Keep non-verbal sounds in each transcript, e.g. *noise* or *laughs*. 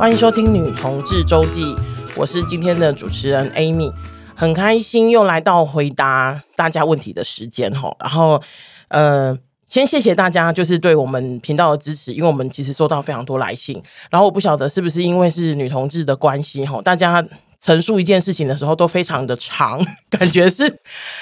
欢迎收听《女同志周记》，我是今天的主持人 Amy，很开心又来到回答大家问题的时间哈。然后，呃，先谢谢大家就是对我们频道的支持，因为我们其实收到非常多来信，然后我不晓得是不是因为是女同志的关系哈，大家。陈述一件事情的时候都非常的长，感觉是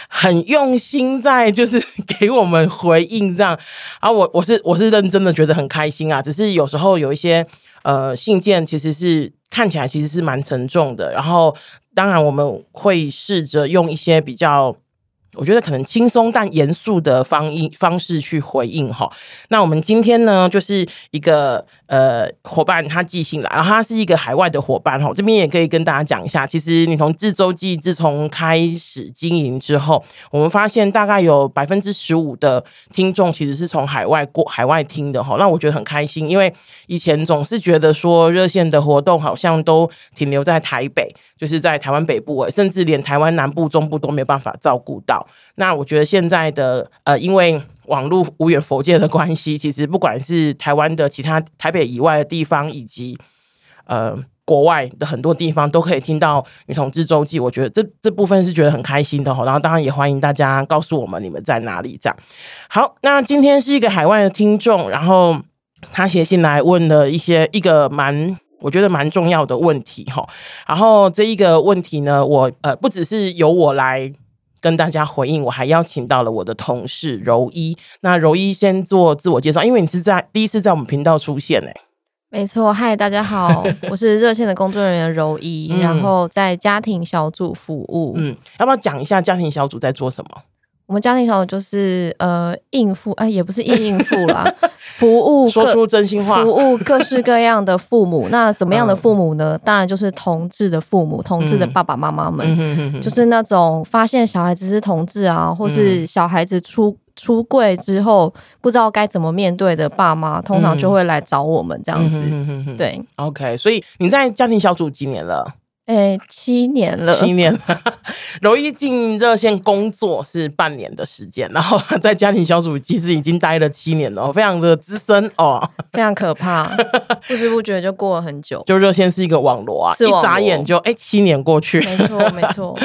很用心在就是给我们回应这样，啊，我我是我是认真的觉得很开心啊，只是有时候有一些呃信件其实是看起来其实是蛮沉重的，然后当然我们会试着用一些比较。我觉得可能轻松但严肃的方应方式去回应哈。那我们今天呢，就是一个呃伙伴他寄信来，然后他是一个海外的伙伴哈。这边也可以跟大家讲一下，其实女同志周记自从开始经营之后，我们发现大概有百分之十五的听众其实是从海外过海外听的哈。那我觉得很开心，因为以前总是觉得说热线的活动好像都停留在台北，就是在台湾北部，甚至连台湾南部、中部都没有办法照顾到。那我觉得现在的呃，因为网络无远佛界的关系，其实不管是台湾的其他台北以外的地方，以及呃国外的很多地方，都可以听到女同志周记。我觉得这这部分是觉得很开心的哈。然后当然也欢迎大家告诉我们你们在哪里这样。好，那今天是一个海外的听众，然后他写信来问了一些一个蛮我觉得蛮重要的问题哈。然后这一个问题呢，我呃不只是由我来。跟大家回应，我还邀请到了我的同事柔一。那柔一先做自我介绍，因为你是在第一次在我们频道出现诶。没错，嗨，大家好，*laughs* 我是热线的工作人员柔一，嗯、然后在家庭小组服务。嗯，要不要讲一下家庭小组在做什么？我们家庭小组就是呃应付，哎，也不是应应付啦，*laughs* 服务说出真心话，服务各式各样的父母。*laughs* 那怎么样的父母呢？嗯、当然就是同志的父母，同志的爸爸妈妈们，嗯、就是那种发现小孩子是同志啊，或是小孩子出出柜之后不知道该怎么面对的爸妈，通常就会来找我们这样子。嗯、对，OK，所以你在家庭小组几年了？哎、欸，七年了，七年了。*laughs* 柔一进热线工作是半年的时间，然后在家庭小组其实已经待了七年了，非常的资深哦，*laughs* 非常可怕，*laughs* 不知不觉就过了很久。就热线是一个网罗啊，一眨眼就哎、欸、七年过去，没错没错。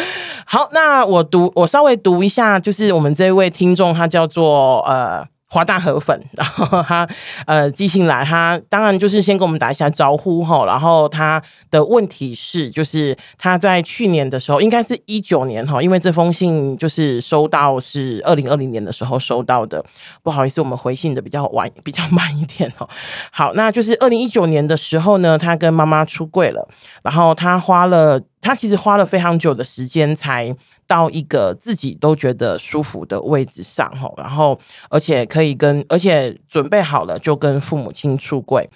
好，那我读我稍微读一下，就是我们这位听众，他叫做呃。华大河粉，*laughs* 然后他呃寄信来，他当然就是先跟我们打一下招呼哈。然后他的问题是，就是他在去年的时候，应该是一九年哈，因为这封信就是收到是二零二零年的时候收到的，不好意思，我们回信的比较晚，*laughs* 比较慢一点哦。好，那就是二零一九年的时候呢，他跟妈妈出柜了，然后他花了，他其实花了非常久的时间才。到一个自己都觉得舒服的位置上吼，然后而且可以跟，而且准备好了就跟父母亲出柜。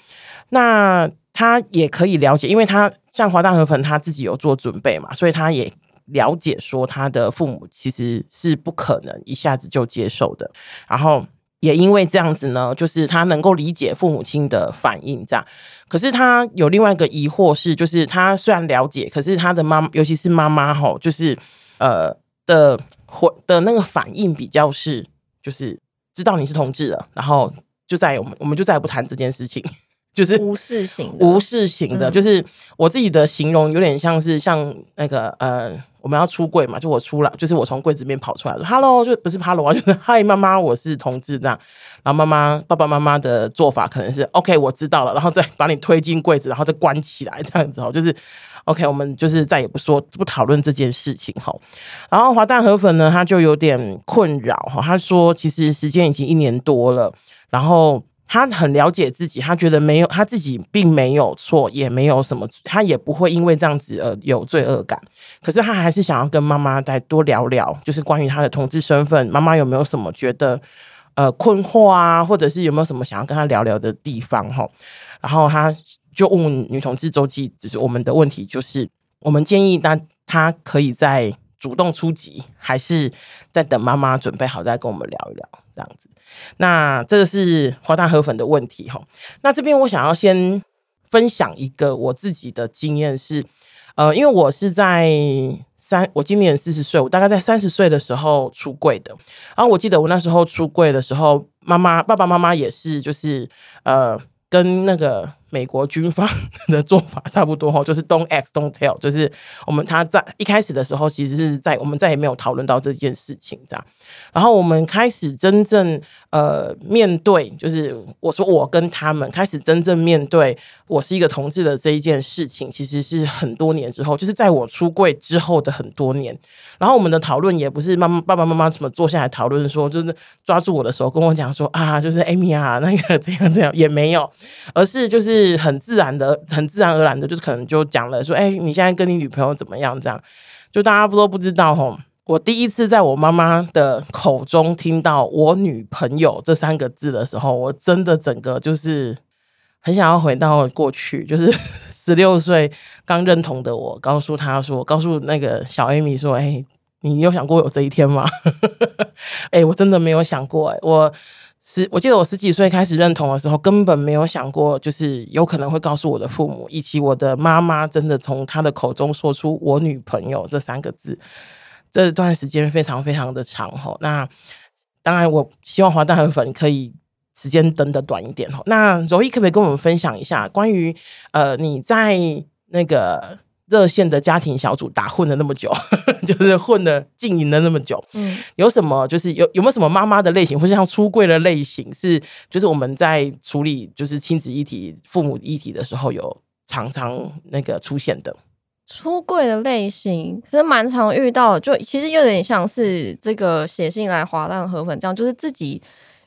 那他也可以了解，因为他像华大河粉，他自己有做准备嘛，所以他也了解说他的父母其实是不可能一下子就接受的。然后也因为这样子呢，就是他能够理解父母亲的反应，这样。可是他有另外一个疑惑是，就是他虽然了解，可是他的妈，尤其是妈妈吼，就是。呃的或的那个反应比较是，就是知道你是同志了，然后就再我们我们就再也不谈这件事情，*laughs* 就是无视型无视型的，就是我自己的形容有点像是像那个呃我们要出柜嘛，就我出来就是我从柜子里面跑出来了 Hello 就不是 Hello 啊，就是嗨妈妈我是同志这样，然后妈妈爸爸妈妈的做法可能是 OK 我知道了，然后再把你推进柜子，然后再关起来这样子哦，就是。OK，我们就是再也不说不讨论这件事情哈。然后华大河粉呢，他就有点困扰哈。他说，其实时间已经一年多了，然后他很了解自己，他觉得没有他自己并没有错，也没有什么，他也不会因为这样子而有罪恶感。可是他还是想要跟妈妈再多聊聊，就是关于他的同志身份，妈妈有没有什么觉得呃困惑啊，或者是有没有什么想要跟他聊聊的地方哈？然后他。就问女同志周记，就是我们的问题，就是我们建议他，他可以再主动出击，还是在等妈妈准备好再跟我们聊一聊这样子？那这个是华大河粉的问题哈。那这边我想要先分享一个我自己的经验是，呃，因为我是在三，我今年四十岁，我大概在三十岁的时候出柜的。然后我记得我那时候出柜的时候，妈妈、爸爸妈妈也是，就是呃，跟那个。美国军方的做法差不多哈，*laughs* 就是 don't ask, don't tell，就是我们他在一开始的时候，其实是在我们再也没有讨论到这件事情这样，然后我们开始真正呃面对，就是我说我跟他们开始真正面对我是一个同志的这一件事情，其实是很多年之后，就是在我出柜之后的很多年，然后我们的讨论也不是妈妈爸爸妈妈怎么坐下来讨论说，就是抓住我的手跟我讲说啊，就是 Amy 啊，那个这样这样也没有，而是就是。是很自然的，很自然而然的，就是可能就讲了说，哎、你现在跟你女朋友怎么样？这样，就大家不都不知道吼。我第一次在我妈妈的口中听到“我女朋友”这三个字的时候，我真的整个就是很想要回到过去，就是 *laughs* 十六岁刚认同的我，告诉她说，告诉那个小 Amy 说，哎、你有想过有这一天吗？*laughs* 哎、我真的没有想过、哎，我。十，我记得我十几岁开始认同的时候，根本没有想过，就是有可能会告诉我的父母，以及我的妈妈，真的从她的口中说出“我女朋友”这三个字。这段时间非常非常的长吼。那当然，我希望华大和粉可以时间等的短一点吼。那柔一可不可以跟我们分享一下关于呃你在那个？热线的家庭小组打混了那么久，*laughs* 就是混了经营了那么久，嗯，有什么就是有有没有什么妈妈的类型，或者像出柜的类型，是就是我们在处理就是亲子议题、父母议题的时候，有常常那个出现的出柜的类型，可是蛮常遇到，就其实有点像是这个写信来滑蛋河粉这样，就是自己。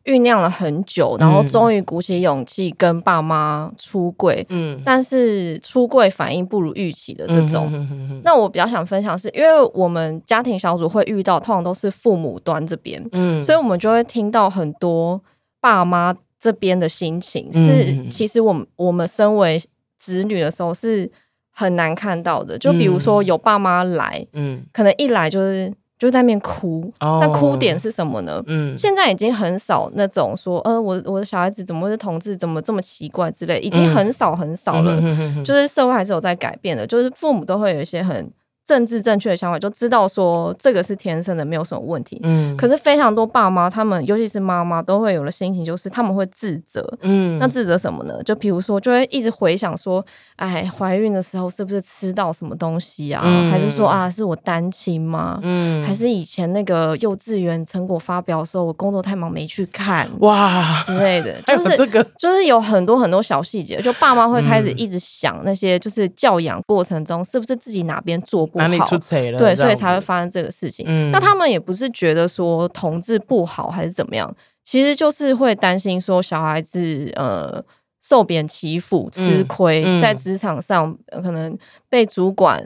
酝酿了很久，然后终于鼓起勇气跟爸妈出柜，嗯，但是出柜反应不如预期的这种。嗯、哼哼哼，那我比较想分享是，因为我们家庭小组会遇到，通常都是父母端这边，嗯，所以我们就会听到很多爸妈这边的心情，是其实我们我们身为子女的时候是很难看到的。就比如说有爸妈来，嗯，可能一来就是。就在那边哭，那哭点是什么呢？嗯，现在已经很少那种说，呃，我我的小孩子怎么会是同志，怎么这么奇怪之类，已经很少很少了。就是社会还是有在改变的，就是父母都会有一些很。政治正确的想法，就知道说这个是天生的，没有什么问题。嗯，可是非常多爸妈，他们尤其是妈妈，都会有了心情，就是他们会自责。嗯，那自责什么呢？就比如说，就会一直回想说，哎，怀孕的时候是不是吃到什么东西啊？嗯、还是说啊，是我单亲吗？嗯，还是以前那个幼稚园成果发表的时候，我工作太忙没去看哇之类的。*laughs* 就是这个，就是有很多很多小细节，就爸妈会开始一直想那些，就是教养过程中是不是自己哪边做不。哪里出贼了？对，所以才会发生这个事情。嗯，那他们也不是觉得说同志不好还是怎么样，其实就是会担心说小孩子呃受别人欺负、吃亏，嗯嗯、在职场上可能被主管。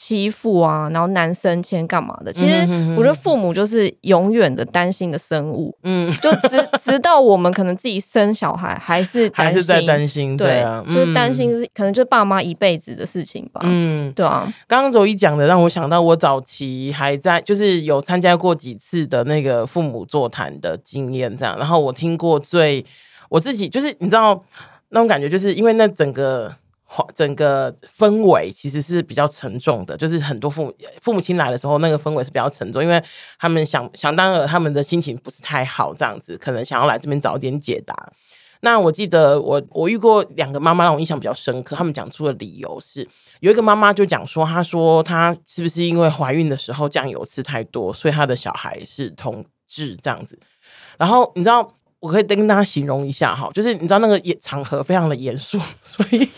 欺负啊，然后男生先干嘛的？其实我觉得父母就是永远的担心的生物，嗯，*laughs* 就直直到我们可能自己生小孩，还是还是在担心，对啊，就是担心，是可能就是爸妈一辈子的事情吧，嗯，对啊。刚刚柔一讲的让我想到，我早期还在就是有参加过几次的那个父母座谈的经验，这样，然后我听过最我自己就是你知道那种感觉，就是因为那整个。整个氛围其实是比较沉重的，就是很多父母父母亲来的时候，那个氛围是比较沉重，因为他们想想当然他们的心情不是太好，这样子可能想要来这边找点解答。那我记得我我遇过两个妈妈让我印象比较深刻，他们讲出的理由是，有一个妈妈就讲说，她说她是不是因为怀孕的时候酱油吃太多，所以她的小孩是同志这样子。然后你知道，我可以跟大家形容一下哈，就是你知道那个场合非常的严肃，*laughs* 所以。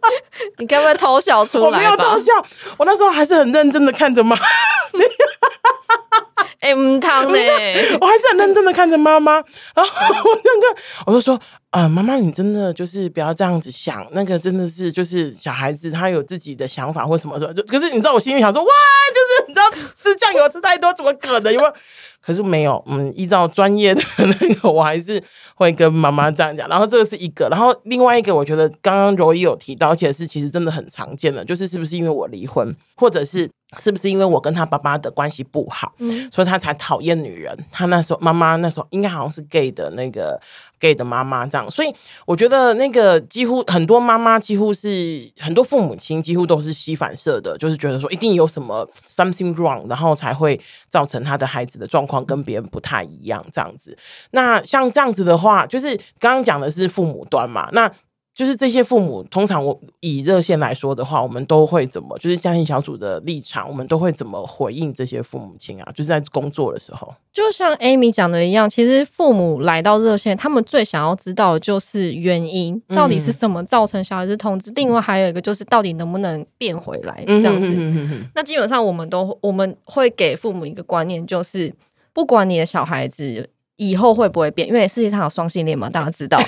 *laughs* 你该不会偷笑出来？我没有偷笑，我那时候还是很认真的看着妈。*laughs* 哎、欸，唔汤呢？*laughs* 我还是很认真的看着妈妈，然后我就跟我就说。啊，妈妈，你真的就是不要这样子想，那个真的是就是小孩子他有自己的想法或什么什么，就可是你知道我心里想说，哇，就是你知道吃酱油吃太多怎么可能？有没有？可是没有，嗯，依照专业的那个，我还是会跟妈妈这样讲。然后这个是一个，然后另外一个，我觉得刚刚柔一有提到，而且是其实真的很常见的，就是是不是因为我离婚，或者是是不是因为我跟他爸爸的关系不好，嗯，所以他才讨厌女人？他那时候妈妈那时候应该好像是 gay 的那个 gay 的妈妈这样。所以我觉得那个几乎很多妈妈几乎是很多父母亲几乎都是吸反射的，就是觉得说一定有什么 something wrong，然后才会造成他的孩子的状况况跟别人不太一样，这样子。那像这样子的话，就是刚刚讲的是父母端嘛，那。就是这些父母，通常我以热线来说的话，我们都会怎么？就是家庭小组的立场，我们都会怎么回应这些父母亲啊？就是在工作的时候，就像 Amy 讲的一样，其实父母来到热线，他们最想要知道的就是原因，到底是什么造成小孩子通知？嗯、另外还有一个就是，到底能不能变回来？这样子。嗯、哼哼哼，那基本上我们都我们会给父母一个观念，就是不管你的小孩子。以后会不会变？因为世界上有双性恋嘛，大家知道。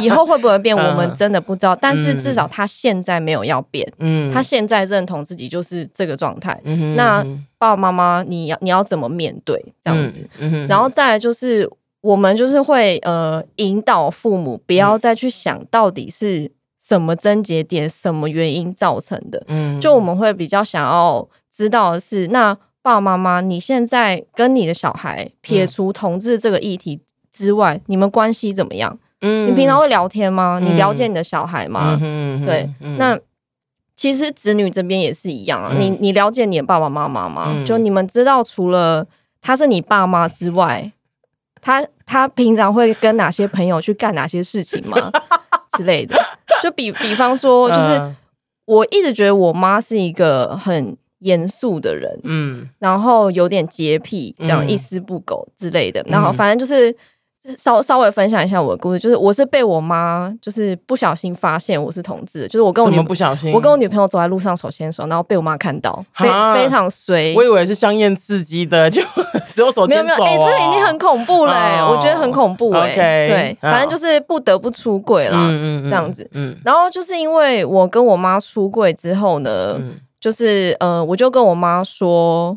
以后会不会变，*laughs* 我们真的不知道。但是至少他现在没有要变，嗯，他现在认同自己就是这个状态。嗯、那爸爸妈妈，你要你要怎么面对这样子？嗯、然后再来就是，我们就是会呃引导父母不要再去想到底是什么症结点、什么原因造成的。嗯，就我们会比较想要知道的是那。爸爸妈妈，你现在跟你的小孩撇除同志这个议题之外，嗯、你们关系怎么样？嗯，你平常会聊天吗？嗯、你了解你的小孩吗？嗯、对，嗯、那其实子女这边也是一样啊。嗯、你你了解你的爸爸妈妈吗？嗯、就你们知道，除了他是你爸妈之外，他他平常会跟哪些朋友去干哪些事情吗？*laughs* 之类的。就比比方说，就是我一直觉得我妈是一个很。严肃的人，嗯，然后有点洁癖，这样一丝不苟之类的，嗯、然后反正就是稍稍微分享一下我的故事，就是我是被我妈就是不小心发现我是同志，就是我跟我女不小心，我跟我女朋友走在路上手牵手，然后被我妈看到，非非常衰，我以为是香艳刺激的，*laughs* 就只有手牵手、哦，没有没有，哎、欸，这已经很恐怖了、我觉得很恐怖、欸，哎，Okay, 对，反正就是不得不出柜啦，嗯嗯，这样子，嗯，然后就是因为我跟我妈出柜之后呢。嗯就是呃，我就跟我妈说，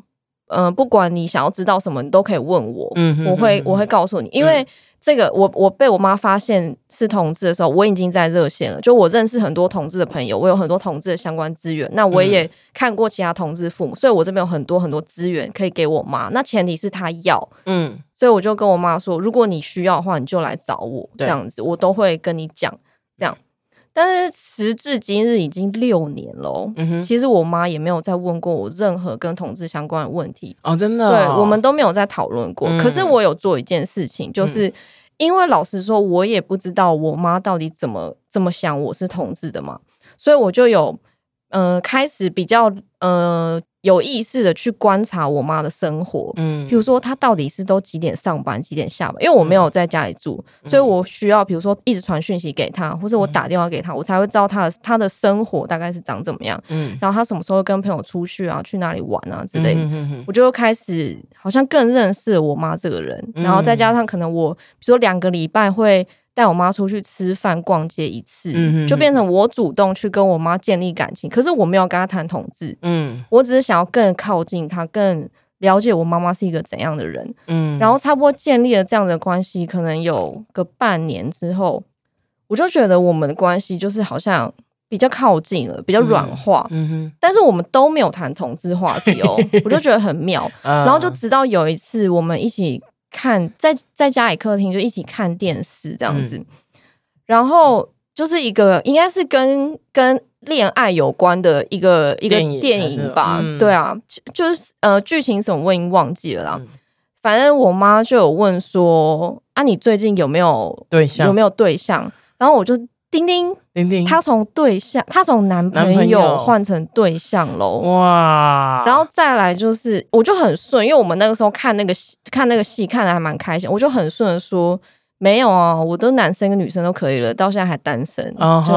嗯、呃，不管你想要知道什么，你都可以问我，嗯哼，我会我会告诉你，因为这个我我被我妈发现是同志的时候，我已经在热线了，就我认识很多同志的朋友，我有很多同志的相关资源，那我也看过其他同志父母，所以我这边有很多很多资源可以给我妈，那前提是她要，嗯，所以我就跟我妈说，如果你需要的话，你就来找我，这样子，我都会跟你讲，这样。但是时至今日已经六年了，嗯，其实我妈也没有再问过我任何跟同志相关的问题哦，真的、哦，对，我们都没有再讨论过。嗯、可是我有做一件事情，就是因为老实说，我也不知道我妈到底怎么怎么想我是同志的嘛，所以我就有嗯、呃、开始比较嗯。呃有意识的去观察我妈的生活，嗯，比如说她到底是都几点上班，几点下班？因为我没有在家里住，嗯、所以我需要比如说一直传讯息给她，或者我打电话给她，嗯、我才会知道她的她的生活大概是长怎么样，嗯，然后她什么时候跟朋友出去啊，去哪里玩啊之类的，嗯、哼哼我就开始好像更认识了我妈这个人，然后再加上可能我比如说两个礼拜会。带我妈出去吃饭、逛街一次，就变成我主动去跟我妈建立感情。可是我没有跟她谈同志，嗯，我只是想要更靠近她，更了解我妈妈是一个怎样的人，嗯。然后差不多建立了这样的关系，可能有个半年之后，我就觉得我们的关系就是好像比较靠近了，比较软化，嗯，嗯哼。但是我们都没有谈同志话题哦，*laughs* 我就觉得很妙。然后就直到有一次我们一起。看在在家里客厅就一起看电视这样子，嗯、然后就是一个应该是跟跟恋爱有关的一个一个电影吧，嗯、对啊，就是呃剧情什么我已经忘记了啦。嗯、反正我妈就有问说啊，你最近有没有对象？有没有对象？然后我就。丁丁，丁丁，他从对象，他从男朋友换成对象喽，哇！然后再来就是，我就很顺，因为我们那个时候看那个戏，看那个戏看的还蛮开心，我就很顺的说。没有啊，我都男生跟女生都可以了，到现在还单身，uh huh. 就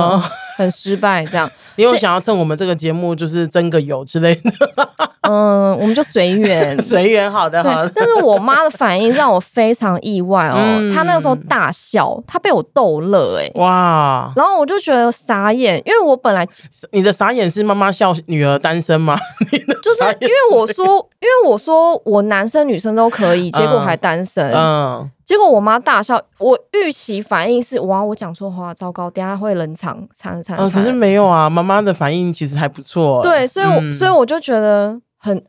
很失败。这样，*laughs* 你有想要趁我们这个节目就是争个友之类的？*laughs* 嗯，我们就随缘，*laughs* 随缘，好的，好的。但是我妈的反应让我非常意外哦，嗯、她那个时候大笑，她被我逗乐，哎，哇！然后我就觉得傻眼，因为我本来你的傻眼是妈妈笑女儿单身吗？就是因为我说，因为我说我男生女生都可以，结果还单身，嗯。嗯结果我妈大笑，我预期反应是哇，我讲错话，糟糕，等下会冷场，惨惨惨。可是没有啊，妈妈的反应其实还不错。对，所以我，嗯、所以我就觉得很，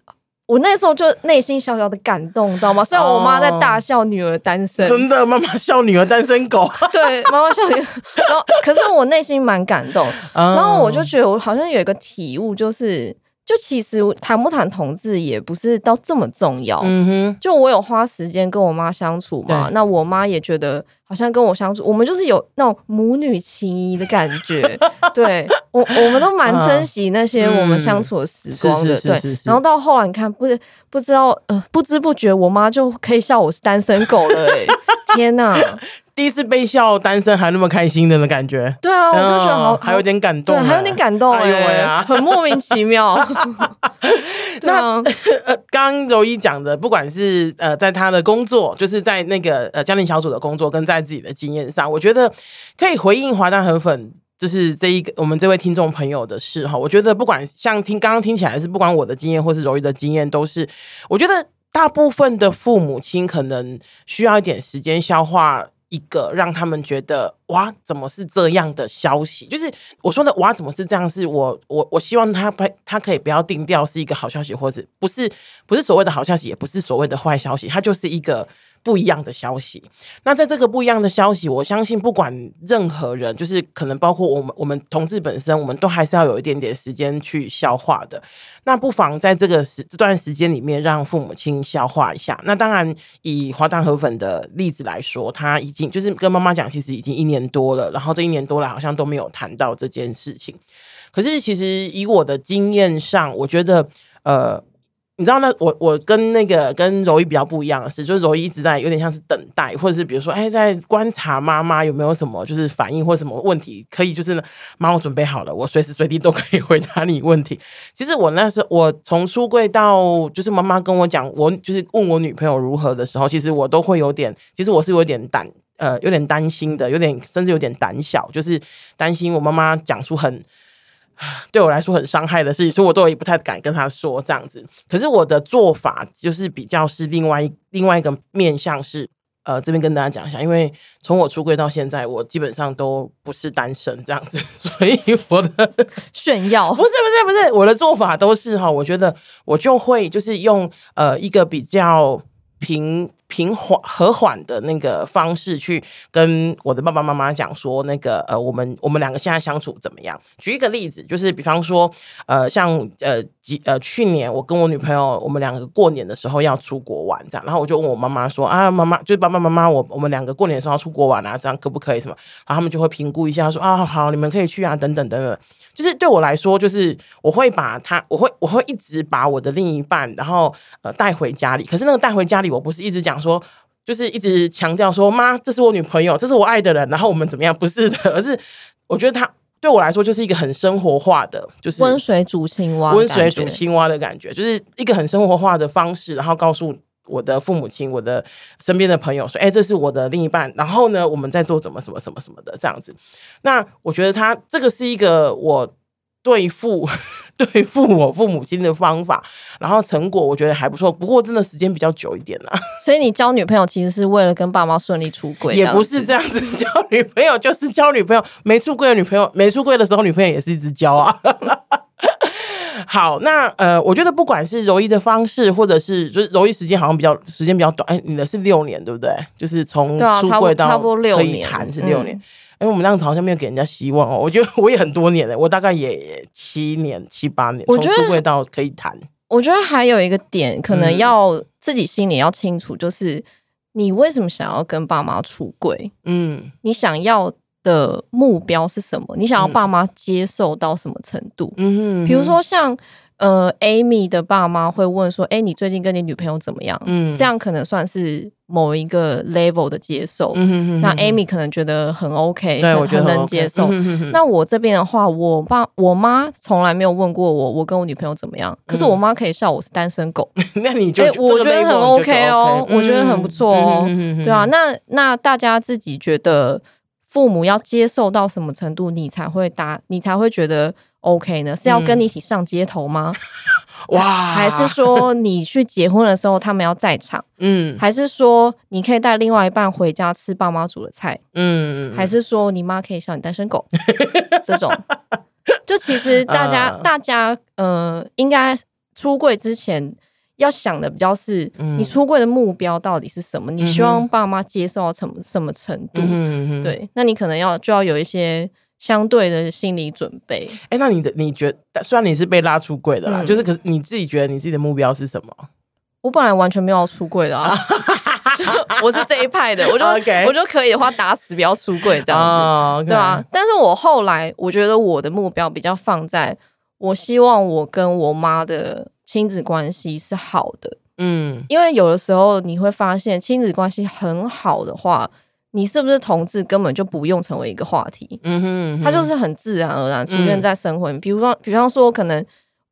我那时候就内心小小的感动，知道吗？虽然我妈在大笑女儿单身，真的，妈妈笑女儿单身狗。*laughs* 对，妈妈笑女儿，然后可是我内心蛮感动，然后我就觉得我好像有一个体悟，就是。就其实谈不谈同志也不是到这么重要。嗯哼，就我有花时间跟我妈相处嘛，那我妈也觉得好像跟我相处，我们就是有那种母女情谊的感觉。*laughs* 对我，我们都蛮珍惜那些我们相处的时光的。对，然后到后来你看，不不知道呃，不知不觉我妈就可以笑我是单身狗了，欸。哎，天哪！*laughs* 第一次被笑单身还那么开心的感觉，对啊，我就觉得好，还有点感动，对，还有点感动，哎呀，很莫名其妙。*laughs* *laughs* 那 *laughs* 呃，刚刚柔一讲的，不管是呃，在他的工作，就是在那个呃家庭小组的工作，跟在自己的经验上，我觉得可以回应华大河粉，就是这一个我们这位听众朋友的事哈。我觉得不管像听刚刚听起来是不管我的经验或是柔一的经验，都是我觉得大部分的父母亲可能需要一点时间消化。一个让他们觉得哇，怎么是这样的消息？就是我说的哇，怎么是这样？是我我我希望他他可以不要定调是一个好消息，或者不是不是所谓的好消息，也不是所谓的坏消息，它就是一个。不一样的消息。那在这个不一样的消息，我相信不管任何人，就是可能包括我们，我们同志本身，我们都还是要有一点点时间去消化的。那不妨在这个时这段时间里面，让父母亲消化一下。那当然，以华诞河粉的例子来说，他已经就是跟妈妈讲，其实已经一年多了，然后这一年多了好像都没有谈到这件事情。可是，其实以我的经验上，我觉得，呃。你知道那我我跟那个跟柔一比较不一样的是，就是柔一一直在有点像是等待，或者是比如说哎，在观察妈妈有没有什么就是反应或什么问题，可以就是妈我准备好了，我随时随地都可以回答你问题。*laughs* 其实我那时候我从出柜到就是妈妈跟我讲，我就是问我女朋友如何的时候，其实我都会有点，其实我是有点胆呃有点担心的，有点甚至有点胆小，就是担心我妈妈讲出很。*sighs* 对我来说很伤害的事情，所以我都也不太敢跟他说这样子。可是我的做法就是比较是另外另外一个面向是，呃，这边跟大家讲一下，因为从我出柜到现在，我基本上都不是单身这样子，*laughs* 所以我的 *laughs* 炫耀不是不是不是，我的做法都是哈，我觉得我就会就是用呃一个比较平。平缓和缓的那个方式去跟我的爸爸妈妈讲说，那个呃，我们我们两个现在相处怎么样？举一个例子，就是比方说，呃，像呃几呃去年我跟我女朋友，我们两个过年的时候要出国玩，这样，然后我就问我妈妈说啊，妈妈就是爸爸妈妈，我我们两个过年的时候要出国玩啊，这样可不可以？什么？然后他们就会评估一下，说啊，好，你们可以去啊，等等等等。就是对我来说，就是我会把他，我会我会一直把我的另一半，然后呃带回家里。可是那个带回家里，我不是一直讲说，就是一直强调说，妈，这是我女朋友，这是我爱的人，然后我们怎么样？不是的，而是我觉得他对我来说就是一个很生活化的，就是温水煮青蛙，温水煮青蛙的感觉，就是一个很生活化的方式，然后告诉。我的父母亲，我的身边的朋友说：“哎、欸，这是我的另一半。”然后呢，我们在做怎么什么什么什么的这样子。那我觉得他这个是一个我对付 *laughs* 对付我父母亲的方法，然后成果我觉得还不错。不过真的时间比较久一点啦。*laughs* 所以你交女朋友其实是为了跟爸妈顺利出柜，也不是这样子。交女朋友就是交女朋友，没出柜的女朋友，没出柜的时候女朋友也是一直交啊。*laughs* 好，那呃，我觉得不管是柔一的方式，或者是就是柔一时间好像比较时间比较短，哎，你的是六年对不对？就是从出柜到可以谈是六年，因为、嗯、我们这样子好像没有给人家希望哦。我觉得我也很多年了，我大概也七年七八年，从出柜到可以谈。我觉得还有一个点，可能要自己心里要清楚，就是你为什么想要跟爸妈出柜？嗯，你想要。的目标是什么？你想要爸妈接受到什么程度？嗯哼，比如说像呃，Amy 的爸妈会问说：“哎、欸，你最近跟你女朋友怎么样？”嗯，这样可能算是某一个 level 的接受。嗯哼哼，那 Amy 可能觉得很 OK，我觉得很能接受。嗯、哼哼，那我这边的话，我爸我妈从来没有问过我，我跟我女朋友怎么样。可是我妈可以笑我是单身狗。*laughs* 那你就、欸、我觉得很 OK 哦，我觉得很不错哦。对啊，那那大家自己觉得。父母要接受到什么程度，你才会答，你才会觉得 OK 呢？是要跟你一起上街头吗？嗯、*laughs* 哇！*laughs* 还是说你去结婚的时候他们要在场？嗯，还是说你可以带另外一半回家吃爸妈煮的菜？嗯，还是说你妈可以笑你单身狗？这种，*laughs* 就其实大家、uh、大家呃，应该出柜之前。要想的比较是，你出柜的目标到底是什么？嗯、你希望爸妈接受到什么什么程度？嗯、对，那你可能要就要有一些相对的心理准备。哎、欸，那你的你觉得，虽然你是被拉出柜的啦，嗯、就是可是你自己觉得你自己的目标是什么？我本来完全没有要出柜的啊，*laughs* 我是这一派的，我就.我就可以的话打死不要出柜这样子，oh. 对啊。但是我后来我觉得我的目标比较放在，我希望我跟我妈的亲子关系是好的，嗯，因为有的时候你会发现亲子关系很好的话，你是不是同志根本就不用成为一个话题，嗯哼，嗯哼，它就是很自然而然出现在生活里，嗯、比如说，比方说可能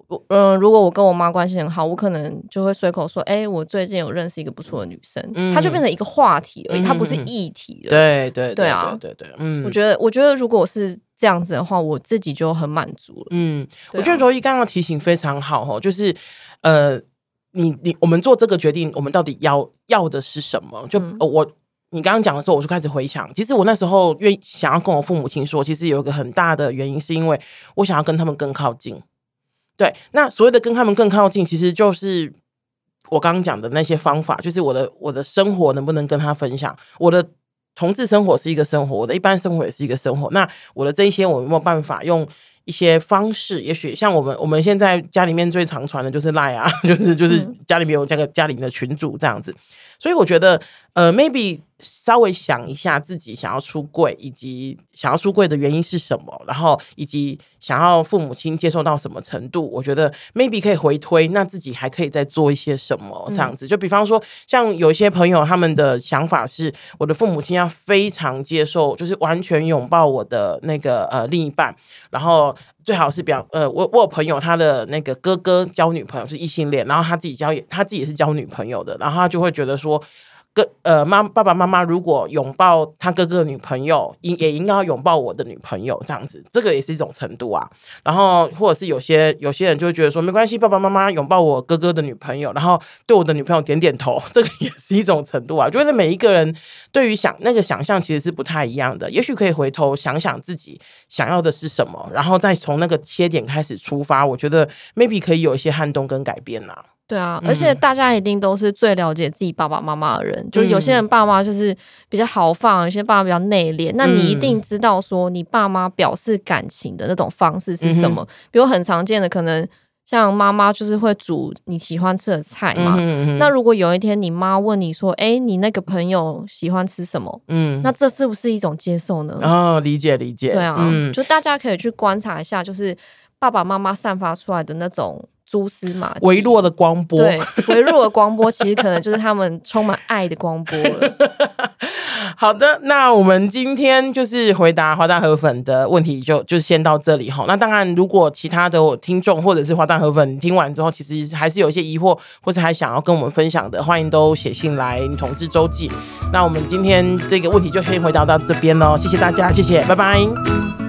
我。嗯，如果我跟我妈关系很好，我可能就会随口说：“哎、欸，我最近有认识一个不错的女生。嗯”她就变成一个话题而已，它、嗯、不是议题了。对对对啊，对对对，嗯，我觉得，我觉得如果是这样子的话，我自己就很满足了。嗯，啊、我觉得柔一刚刚提醒非常好哦，就是呃，你你我们做这个决定，我们到底要要的是什么？就、嗯、我你刚刚讲的时候，我就开始回想，其实我那时候愿意想要跟我父母亲说，其实有一个很大的原因，是因为我想要跟他们更靠近。对，那所谓的跟他们更靠近，其实就是我刚刚讲的那些方法，就是我的我的生活能不能跟他分享，我的同志生活是一个生活，我的一般生活也是一个生活。那我的这一些，我有没有办法用一些方式？也许像我们我们现在家里面最常传的就是赖啊，*laughs* 就是就是家里面有这个家里面的群主这样子。所以我觉得，呃，maybe。稍微想一下自己想要出柜，以及想要出柜的原因是什么，然后以及想要父母亲接受到什么程度，我觉得 maybe 可以回推，那自己还可以再做一些什么这样子。就比方说，像有一些朋友他们的想法是，我的父母亲要非常接受，就是完全拥抱我的那个呃另一半，然后最好是比较呃，我我有朋友他的那个哥哥交女朋友是异性恋，然后他自己交他自己也是交女朋友的，然后他就会觉得说。跟呃妈爸爸妈妈如果拥抱他哥哥的女朋友，应也应该要拥抱我的女朋友，这样子，这个也是一种程度啊。然后或者是有些有些人就会觉得说，没关系，爸爸妈妈拥抱我哥哥的女朋友，然后对我的女朋友点点头，这个也是一种程度啊。觉得每一个人对于想那个想象其实是不太一样的，也许可以回头想想自己想要的是什么，然后再从那个切点开始出发，我觉得 maybe 可以有一些撼动跟改变呐、啊。对啊，而且大家一定都是最了解自己爸爸妈妈的人。嗯、就有些人爸妈就是比较豪放，有些爸妈比较内敛。那你一定知道说，你爸妈表示感情的那种方式是什么？嗯、比如很常见的，可能像妈妈就是会煮你喜欢吃的菜嘛。嗯、哼哼那如果有一天你妈问你说：“哎，你那个朋友喜欢吃什么？”嗯，那这是不是一种接受呢？哦，理解理解。对啊，嗯、就大家可以去观察一下，就是爸爸妈妈散发出来的那种。蛛丝马迹，微弱的光波，对，微弱的光波，其实可能就是他们充满爱的光波了。*laughs* 好的，那我们今天就是回答花旦河粉的问题就，就就先到这里哈。那当然，如果其他的听众或者是花旦河粉听完之后，其实还是有一些疑惑，或是还想要跟我们分享的，欢迎都写信来《女同志周记》。那我们今天这个问题就先回答到这边喽，谢谢大家，谢谢，拜拜。